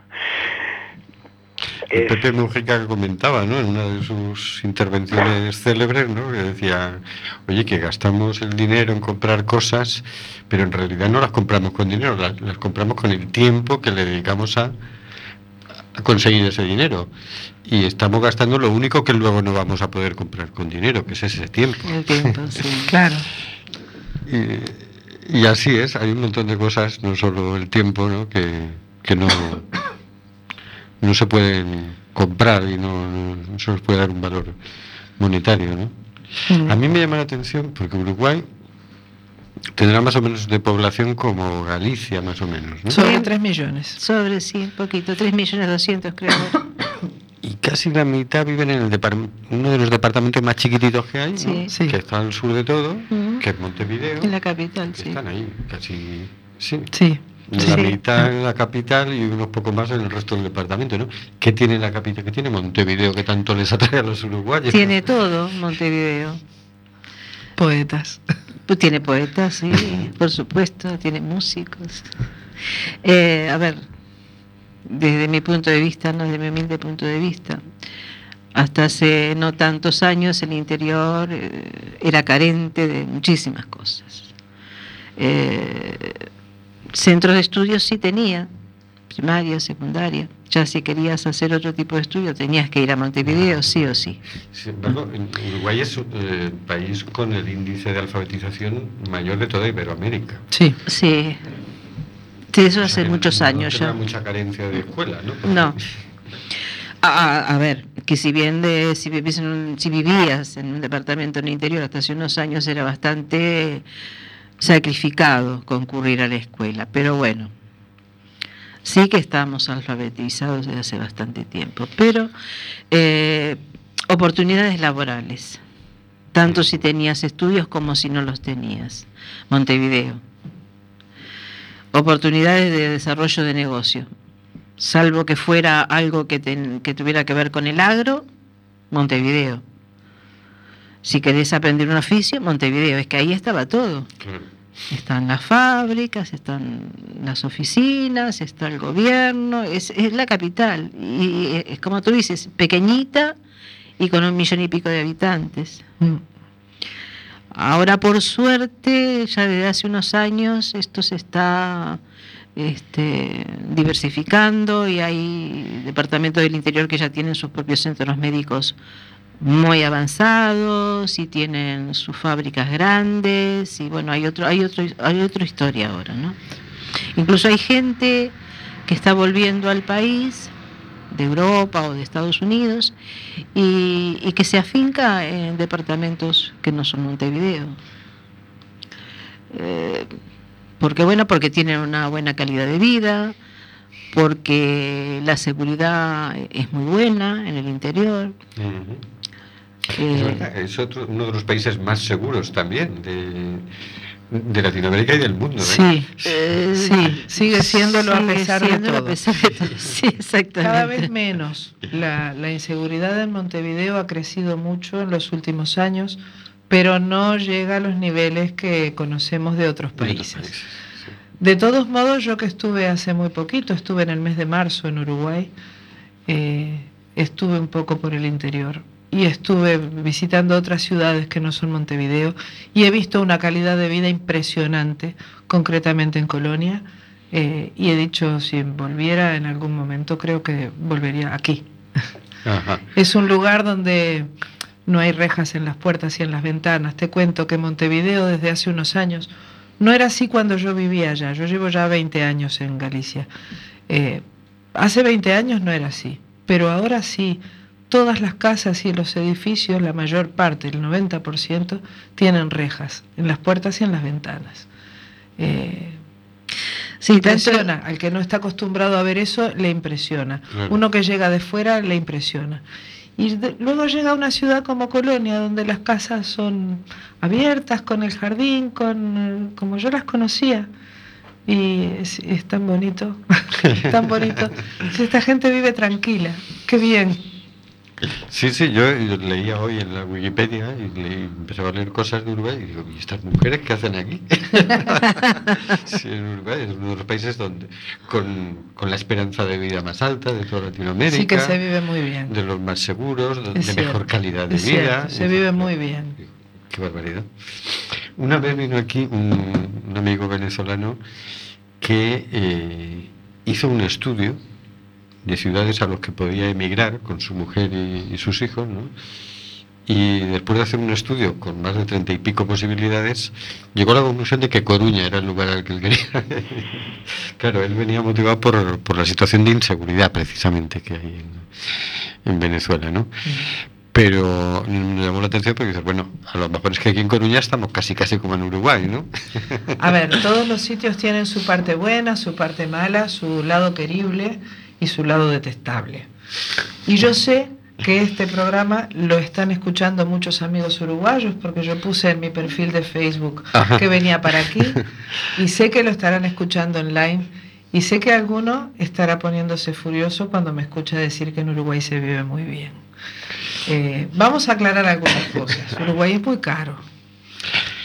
El Es- Pepe Mujica que comentaba, ¿no? En una de sus intervenciones célebres, ¿no? Que decía, oye, que gastamos el dinero en comprar cosas, pero en realidad no las compramos con dinero, las, las compramos con el tiempo que le dedicamos a, a conseguir ese dinero. Y estamos gastando lo único que luego no vamos a poder comprar con dinero, que es ese tiempo. El tiempo, sí. Claro. Y, y así es, hay un montón de cosas, no solo el tiempo, ¿no? que, que no, no se pueden comprar y no, no- no se les puede dar un valor monetario. ¿no? A mí me llama la atención porque Uruguay tendrá más o menos de población como Galicia, más o menos. ¿no? Sobre 3 millones. Sobre, sí, un poquito, 3 millones 200 creo. Y casi la mitad viven en el uno de los departamentos más chiquititos que hay, ¿no? Sí. Sí. que está al sur de todo, Ujú. que es Montevideo. En la capital, sí. Están ahí, casi... Sí. Sí. La Sí. mitad en la capital y unos pocos más en el resto del departamento, ¿no? ¿Qué tiene la capital? ¿Qué tiene Montevideo que tanto les atrae a los uruguayos? Tiene todo Montevideo. Poetas. Pues tiene poetas, sí, por supuesto, tiene músicos. Eh, a ver, desde mi punto de vista, no desde mi humilde punto de vista, hasta hace no tantos años el interior eh, era carente de muchísimas cosas. Eh, centros de estudios sí tenía, primaria, secundaria. Ya si querías hacer otro tipo de estudio tenías que ir a Montevideo, sí o sí. Sin embargo, en- Uruguay es eh, el país con el índice de alfabetización mayor de toda Iberoamérica. Sí. Sí. Sí, eso O sea hace muchos no años ya. mucha carencia de escuela, ¿no? Porque- No. A, ver, que si bien de, si, vivís en un- si vivías en un departamento en el interior hasta hace unos años era bastante sacrificado concurrir a la escuela, pero bueno, sí que estamos alfabetizados desde hace bastante tiempo, pero eh, oportunidades laborales, tanto si tenías estudios como si no los tenías. Montevideo. Oportunidades de desarrollo de negocio, salvo que fuera algo que, ten- que tuviera que ver con el agro, Montevideo. Si querés aprender un oficio, Montevideo. Es que ahí estaba todo. Claro. Están las fábricas, están las oficinas, está el gobierno, es, es la capital. Y es como tú dices, pequeñita y con un millón y pico de habitantes. Mm. Ahora, por suerte, ya desde hace unos años esto se está este, diversificando y hay departamentos del interior que ya tienen sus propios centros médicos muy avanzados y tienen sus fábricas grandes y bueno, hay otro, hay otro, hay otra historia ahora, ¿no? Incluso hay gente que está volviendo al país de Europa o de Estados Unidos y, y que se afinca en departamentos que no son Montevideo. Eh, Porque bueno, porque tienen una buena calidad de vida, porque la seguridad es muy buena en el interior. Es, verdad, es otro- uno de los países más seguros también de, de Latinoamérica y del mundo. ¿eh? Sí, eh, sí, sigue siéndolo a sigue pesar de siéndolo a todo. pesar de todo. Sí, exactamente. Cada vez menos. La, la inseguridad en Montevideo ha crecido mucho en los últimos años, pero no llega a los niveles que conocemos de otros De otros países. países, sí. De todos modos, yo que estuve hace muy poquito, estuve en el mes de marzo en Uruguay, eh, estuve un poco por el interior y estuve visitando otras ciudades que no son Montevideo y he visto una calidad de vida impresionante, concretamente en Colonia, eh, y he dicho, si volviera en algún momento, creo que volvería aquí. Ajá. Es un lugar donde no hay rejas en las puertas y en las ventanas. Te cuento que Montevideo desde hace unos años no era así cuando yo vivía allá. Yo llevo ya 20 años en Galicia. Eh, hace 20 años no era así, pero ahora sí. Todas las casas y los edificios, la mayor parte, el 90%, tienen rejas en las puertas y en las ventanas. Eh, Sí, tanto- impresiona. Al que no está acostumbrado a ver eso, le impresiona. Claro. Uno que llega de fuera le impresiona. Y de- luego llega a una ciudad como Colonia, donde las casas son abiertas, con el jardín, con como yo las conocía. Y es, es tan bonito, tan bonito. Si esta gente vive tranquila, qué bien. Sí, sí, yo, yo leía hoy en la Wikipedia y leí, empezaba a leer cosas de Uruguay y digo, ¿y estas mujeres qué hacen aquí? sí, en Uruguay es uno de los países donde con, con la esperanza de vida más alta de toda Latinoamérica. Sí que se vive muy bien. De los más seguros, de, mejor calidad de es vida. cierto, se vive muy bien. Qué barbaridad. Una vez vino aquí un, un amigo venezolano que eh, hizo un estudio de ciudades a los que podía emigrar con su mujer y, y sus hijos, ¿no? Y después de hacer un estudio con más de treinta y pico posibilidades, llegó a la conclusión de que Coruña era el lugar al que él quería. claro, él venía motivado por, por la situación de inseguridad precisamente que hay en, en Venezuela, ¿no? Pero me llamó la atención porque dices, bueno, a lo mejor es que aquí en Coruña estamos casi casi como en Uruguay, ¿no? A ver, todos los sitios tienen su parte buena, su parte mala, su lado querible y su lado detestable. Y yo sé que este programa lo están escuchando muchos amigos uruguayos porque yo puse en mi perfil de Facebook Ajá. que venía para aquí y sé que lo estarán escuchando online y sé que alguno estará poniéndose furioso cuando me escucha decir que en Uruguay se vive muy bien. Eh, vamos a aclarar algunas cosas. Uruguay es muy caro.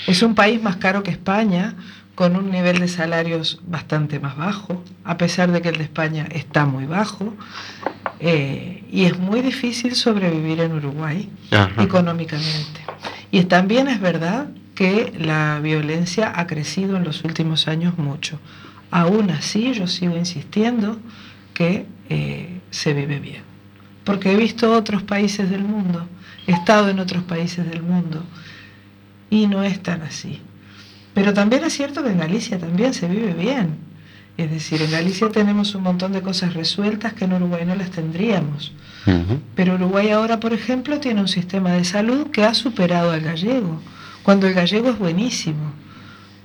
Es un país más caro que España, con un nivel de salarios bastante más bajo, a pesar de que el de España está muy bajo. eh, y es muy difícil sobrevivir en Uruguay Ajá. económicamente. Y también es verdad que la violencia ha crecido en los últimos años mucho. Aún así, yo sigo insistiendo que eh, se vive bien. Porque he visto otros países del mundo, he estado en otros países del mundo y no es tan así. Pero también es cierto que en Galicia también se vive bien. Es decir, en Galicia tenemos un montón de cosas resueltas que en Uruguay no las tendríamos. Pero Uruguay ahora, por ejemplo, tiene un sistema de salud que ha superado al gallego, cuando el gallego es buenísimo.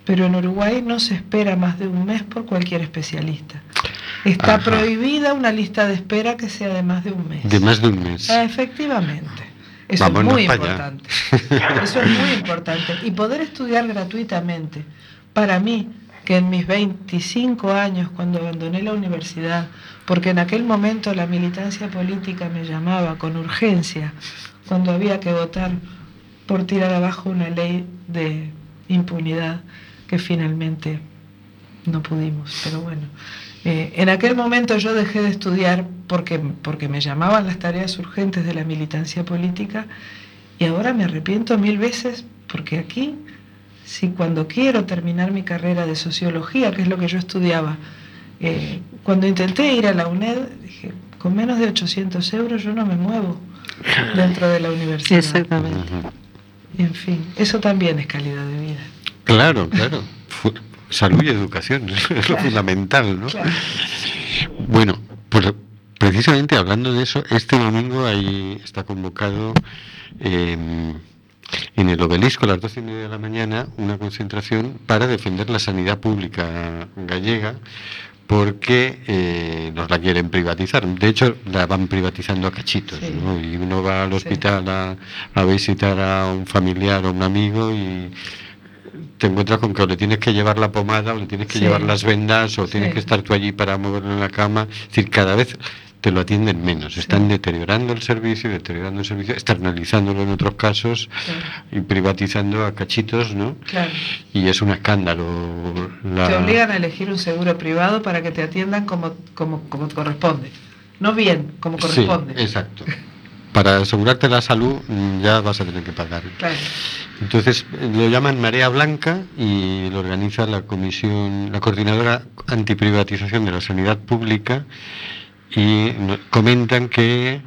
Pero en Uruguay no se espera más de un mes por cualquier especialista. Está Ajá. prohibida una lista de espera que sea de más de un mes. De más de un mes. Efectivamente. Eso es muy importante. Eso es muy importante. Y poder estudiar gratuitamente. Para mí, que en mis 25 años, cuando abandoné la universidad, porque en aquel momento la militancia política me llamaba con urgencia, cuando había que votar por tirar abajo una ley de impunidad que finalmente no pudimos, pero bueno. Eh, en aquel momento yo dejé de estudiar porque, porque me llamaban las tareas urgentes de la militancia política y ahora me arrepiento mil veces porque aquí, si cuando quiero terminar mi carrera de sociología, que es lo que yo estudiaba, eh, cuando intenté ir a la UNED, dije, con menos de 800 euros yo no me muevo dentro de la universidad. Exactamente. En fin, eso también es calidad de vida. Claro, claro. Salud y educación es lo fundamental, ¿no? Claro. Bueno, pues precisamente hablando de eso, este domingo ahí está convocado eh, en el obelisco a las doce y media de la mañana una concentración para defender la sanidad pública gallega porque eh, nos la quieren privatizar. De hecho, la van privatizando a cachitos. Sí. ¿no? Y uno va al Sí. hospital a, a visitar a un familiar o un amigo y te encuentras con que o le tienes que llevar la pomada o le tienes que Sí. llevar las vendas o tienes Sí. que estar tú allí para moverlo en la cama. Es decir, cada vez te lo atienden menos. Están deteriorando el servicio, deteriorando el servicio, externalizándolo en otros casos y privatizando a cachitos, ¿no? Claro. Y es un escándalo. la- Te obligan a elegir un seguro privado para que te atiendan como, como, como corresponde. No bien, como Sí, corresponde. exacto. Para asegurarte la salud mm, ya vas a tener que pagar. Claro. Entonces lo llaman Marea Blanca y lo organiza la comisión, la coordinadora antiprivatización de la sanidad pública y comentan que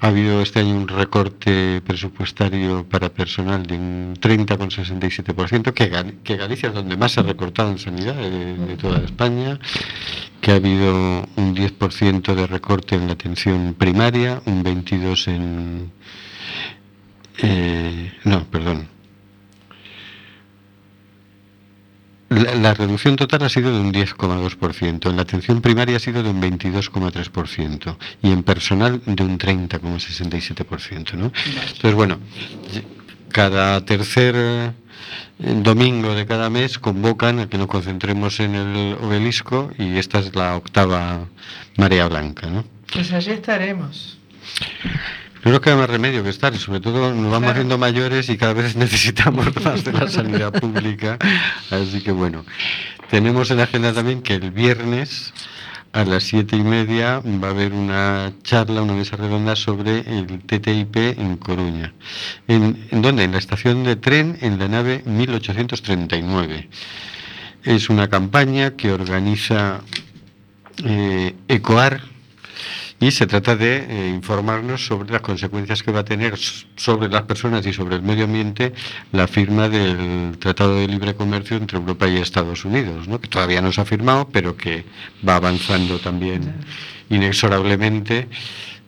ha habido este año un recorte presupuestario para personal de un 30,67%, que, que Galicia es donde más se ha recortado en sanidad de, de toda España, que ha habido un 10% de recorte en la atención primaria, un 22% en... eh, no, perdón. La, la reducción total ha sido de un 10,2%, en la atención primaria ha sido de un 22,3% y en personal de un 30,67%. ¿no? Entonces, bueno, cada tercer eh, domingo de cada mes convocan a que nos concentremos en el obelisco y esta es la octava marea blanca. ¿no? Pues allí estaremos. No nos queda más remedio que estar, y sobre todo nos vamos haciendo mayores y cada vez necesitamos más de la sanidad pública. Así que bueno, tenemos en la agenda también que el viernes a las siete y media va a haber una charla, una mesa redonda sobre el TTIP en Coruña. ¿En, en dónde? En la estación de tren en la nave 1839. Es una campaña que organiza eh, ECOAR y se trata de eh, informarnos sobre las consecuencias que va a tener sobre las personas y sobre el medio ambiente la firma del Tratado de Libre Comercio entre Europa y Estados Unidos, ¿no? que todavía no se ha firmado, pero que va avanzando también inexorablemente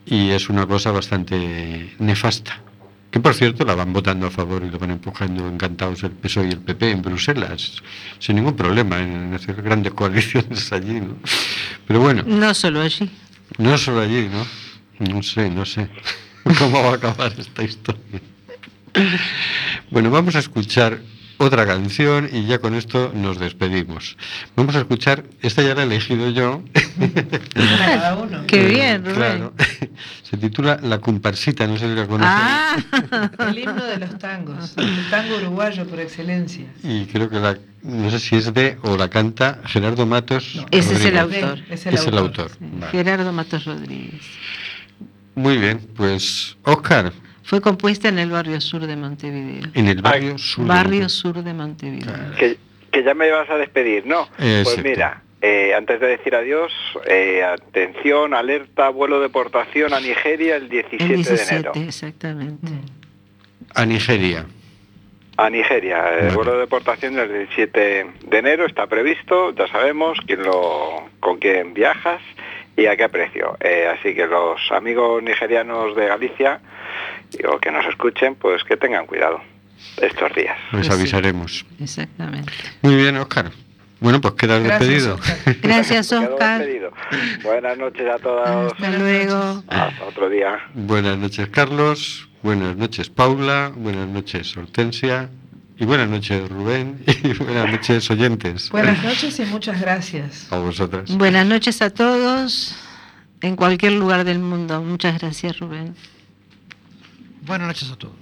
y es una cosa bastante nefasta. Que por cierto la van votando a favor y lo van empujando encantados el PSOE y el PP en Bruselas, sin ningún problema en hacer grandes coaliciones allí. ¿no? Pero bueno. No solo allí. No solo allí, ¿no? No sé, no sé cómo va a acabar esta historia. Bueno, vamos a escuchar otra canción y ya con esto nos despedimos. Vamos a escuchar, esta ya la he elegido yo. Cada uno. Qué bien, Rubén. Claro. Se titula La comparsita, no sé si la conocen. Ah, El himno de los tangos. El tango uruguayo por excelencia. Y creo que la, no sé si es de o la canta Gerardo Matos. ese es el Rodríguez. autor. Es el Es el autor. Vale. Gerardo Matos Rodríguez. Muy bien, pues Oscar, Fue compuesta en el barrio sur de Montevideo. en el barrio sur. de Barrio Madrid. sur de Montevideo. Que, que ya me vas a despedir, ¿no? Eh, pues exacto. mira, eh, antes de decir adiós, eh, atención, alerta, vuelo de deportación a Nigeria el 17, El de 17, enero. exactamente. A Nigeria. A Nigeria, el Vale. vuelo de deportación el 17 de enero está previsto, ya sabemos quién lo, con quién viajas y a qué precio. Eh, así que los amigos nigerianos de Galicia, o que nos escuchen, pues que tengan cuidado estos días. Les Pues sí. avisaremos. Exactamente. Muy bien, Oscar. Bueno, pues queda Gracias, despedido. Oscar. Gracias, despedido. Buenas noches a todos. Hasta luego. Hasta otro día. Buenas noches, Carlos. Buenas noches, Paula. Buenas noches, Hortensia. Y buenas noches, Rubén. Y buenas noches, oyentes. Buenas noches y muchas gracias. A vosotras. Buenas noches a todos en cualquier lugar del mundo. Muchas gracias, Rubén. Buenas noches a todos.